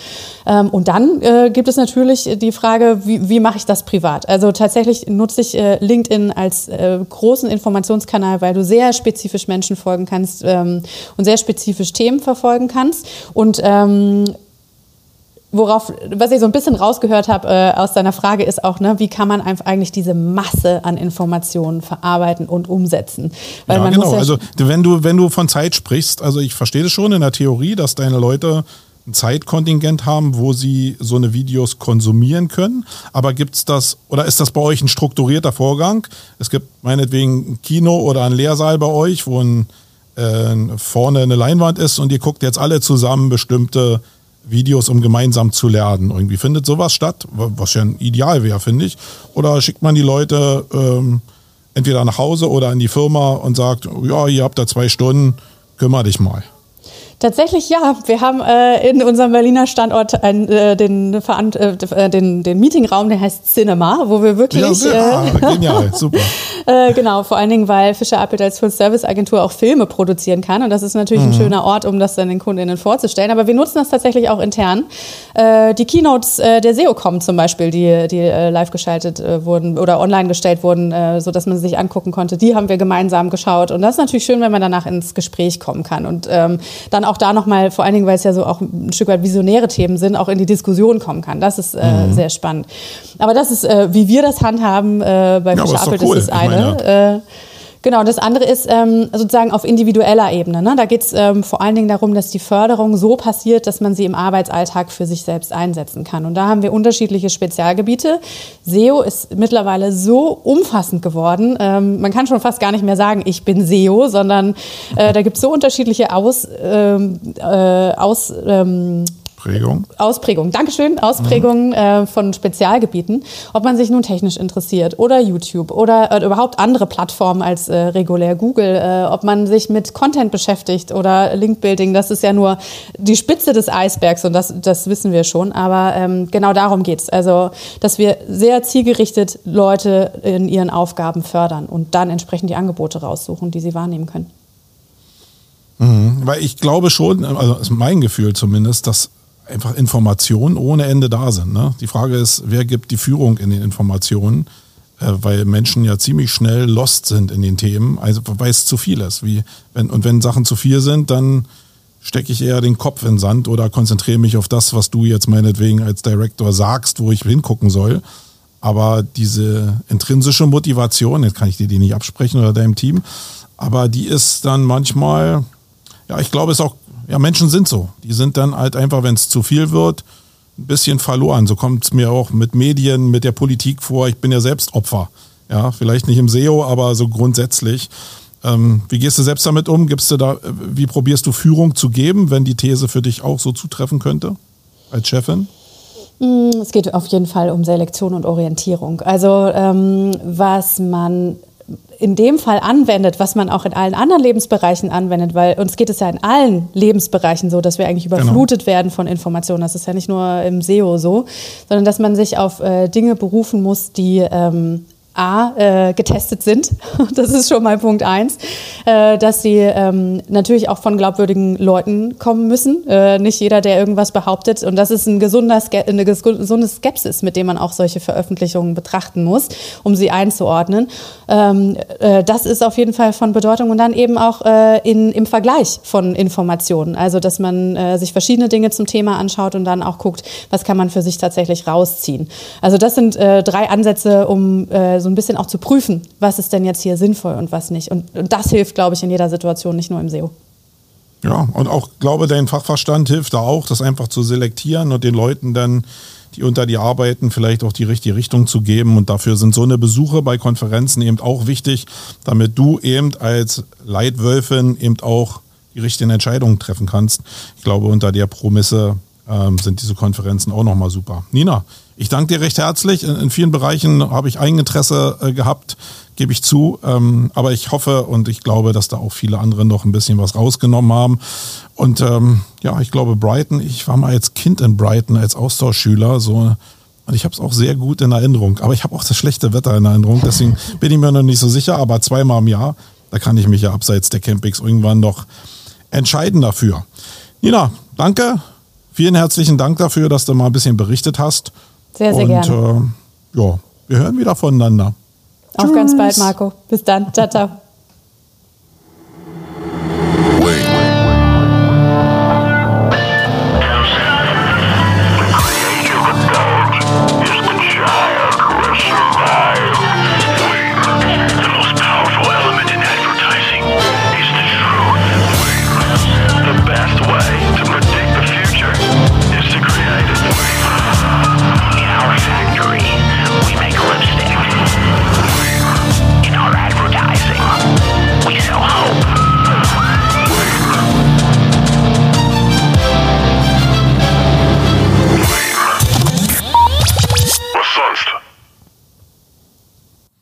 Ähm, und dann äh, gibt es natürlich die Frage, wie, wie mache ich das privat? Also tatsächlich nutze ich äh, LinkedIn als äh, großen Informationskanal, weil du sehr spezifisch Menschen folgen kannst ähm, und sehr spezifisch Themen verfolgen kannst. Und ähm, worauf, was ich so ein bisschen rausgehört habe äh, aus deiner Frage, ist auch, ne, wie kann man einfach eigentlich diese Masse an Informationen verarbeiten und umsetzen? Weil ja, genau. Ja also wenn du, wenn du von Zeit sprichst, also ich verstehe das schon in der Theorie, dass deine Leute ein Zeitkontingent haben, wo sie so eine Videos konsumieren können. Aber gibt es das, oder ist das bei euch ein strukturierter Vorgang? Es gibt meinetwegen ein Kino oder ein Lehrsaal bei euch, wo ein, äh, vorne eine Leinwand ist und ihr guckt jetzt alle zusammen bestimmte Videos, um gemeinsam zu lernen. Irgendwie findet sowas statt, was ja ein Ideal wäre, finde ich. Oder schickt man die Leute ähm, entweder nach Hause oder in die Firma und sagt, ja, ihr habt da zwei Stunden, kümmere dich mal. Tatsächlich ja. Wir haben äh, in unserem Berliner Standort ein, äh, den, äh, den, den Meetingraum, der heißt Cinema, wo wir wirklich. Ja, äh, genial, super. Äh, genau, vor allen Dingen, weil Fischer Appelt als Full-Service-Agentur auch Filme produzieren kann. Und das ist natürlich mhm. ein schöner Ort, um das dann den KundInnen vorzustellen. Aber wir nutzen das tatsächlich auch intern. Äh, die Keynotes äh, der SEOCom zum Beispiel, die, die äh, live geschaltet äh, wurden oder online gestellt wurden, äh, sodass man sie sich angucken konnte, die haben wir gemeinsam geschaut. Und das ist natürlich schön, wenn man danach ins Gespräch kommen kann. Und ähm, dann auch da nochmal, vor allen Dingen, weil es ja so auch ein Stück weit visionäre Themen sind, auch in die Diskussion kommen kann. Das ist äh, mhm. sehr spannend. Aber das ist, äh, wie wir das handhaben äh, bei ja, Fischer Appelt, cool. das ist eine. Meine, äh, Genau, das andere ist ähm, sozusagen auf individueller Ebene. Ne? Da geht es ähm, vor allen Dingen darum, dass die Förderung so passiert, dass man sie im Arbeitsalltag für sich selbst einsetzen kann. Und da haben wir unterschiedliche Spezialgebiete. SEO ist mittlerweile so umfassend geworden. Ähm, man kann schon fast gar nicht mehr sagen, ich bin SEO, sondern äh, da gibt es so unterschiedliche Aus, ähm, äh, aus ähm, Ausprägung. Ausprägung, Dankeschön, Ausprägung mhm. äh, von Spezialgebieten. Ob man sich nun technisch interessiert oder YouTube oder äh, überhaupt andere Plattformen als äh, regulär Google, äh, ob man sich mit Content beschäftigt oder Linkbuilding, das ist ja nur die Spitze des Eisbergs und das, das wissen wir schon. Aber ähm, genau darum geht es. Also, dass wir sehr zielgerichtet Leute in ihren Aufgaben fördern und dann entsprechend die Angebote raussuchen, die sie wahrnehmen können. Mhm, weil ich glaube schon, also ist mein Gefühl zumindest, dass einfach Informationen ohne Ende da sind. Ne? Die Frage ist, wer gibt die Führung in den Informationen? Äh, weil Menschen ja ziemlich schnell lost sind in den Themen, also weil es zu viel ist. Wie, wenn, und wenn Sachen zu viel sind, dann stecke ich eher den Kopf in den Sand oder konzentriere mich auf das, was du jetzt meinetwegen als Director sagst, wo ich hingucken soll. Aber diese intrinsische Motivation, jetzt kann ich dir die nicht absprechen oder deinem Team, aber die ist dann manchmal, ja, ich glaube, es ist auch ja, Menschen sind so. Die sind dann halt einfach, wenn es zu viel wird, ein bisschen verloren. So kommt es mir auch mit Medien, mit der Politik vor. Ich bin ja selbst Opfer. Ja, vielleicht nicht im SEO, aber so grundsätzlich. Ähm, wie gehst du selbst damit um? Gibst du da, wie probierst du Führung zu geben, wenn die These für dich auch so zutreffen könnte als Chefin? Mm, es geht auf jeden Fall um Selektion und Orientierung. Also ähm, was man in dem Fall anwendet, was man auch in allen anderen Lebensbereichen anwendet, weil uns geht es ja in allen Lebensbereichen so, dass wir eigentlich genau. überflutet genau. werden von Informationen. Das ist ja nicht nur im SEO so, sondern dass man sich auf äh, Dinge berufen muss, die ähm, A, äh, getestet sind. Das ist schon mal Punkt eins, äh, dass sie ähm, natürlich auch von glaubwürdigen Leuten kommen müssen. Äh, nicht jeder, der irgendwas behauptet. Und das ist ein gesunder eine gesunde Skepsis, mit dem man auch solche Veröffentlichungen betrachten muss, um sie einzuordnen. Ähm, äh, das ist auf jeden Fall von Bedeutung. Und dann eben auch äh, in, im Vergleich von Informationen. Also, dass man äh, sich verschiedene Dinge zum Thema anschaut und dann auch guckt, was kann man für sich tatsächlich rausziehen. Also, das sind drei Ansätze, um so ein bisschen auch zu prüfen, was ist denn jetzt hier sinnvoll und was nicht. Und, und das hilft, glaube ich, in jeder Situation, nicht nur im SEO. Ja, und auch, glaube, dein Fachverstand hilft da auch, das einfach zu selektieren und den Leuten dann, die unter dir arbeiten, vielleicht auch die richtige Richtung zu geben. Und dafür sind so eine Besuche bei Konferenzen eben auch wichtig, damit du eben als Leitwölfin eben auch die richtigen Entscheidungen treffen kannst. Ich glaube, unter der Promisse ähm, sind diese Konferenzen auch nochmal super. Nina, ich danke dir recht herzlich. In, in vielen Bereichen habe ich Eigeninteresse äh, gehabt, gebe ich zu. Ähm, aber ich hoffe und ich glaube, dass da auch viele andere noch ein bisschen was rausgenommen haben. Und ähm, ja, ich glaube, Brighton, ich war mal als Kind in Brighton, als Austauschschüler, so und ich habe es auch sehr gut in Erinnerung. Aber ich habe auch das schlechte Wetter in Erinnerung. Deswegen bin ich mir noch nicht so sicher. Aber zweimal im Jahr, da kann ich mich ja abseits der Campings irgendwann noch entscheiden dafür. Nina, danke. Vielen herzlichen Dank dafür, dass du mal ein bisschen berichtet hast. Sehr, sehr Und, gerne. Äh, ja, wir hören wieder voneinander. Auf Tschüss. ganz bald, Marco. Bis dann. Ciao, ciao.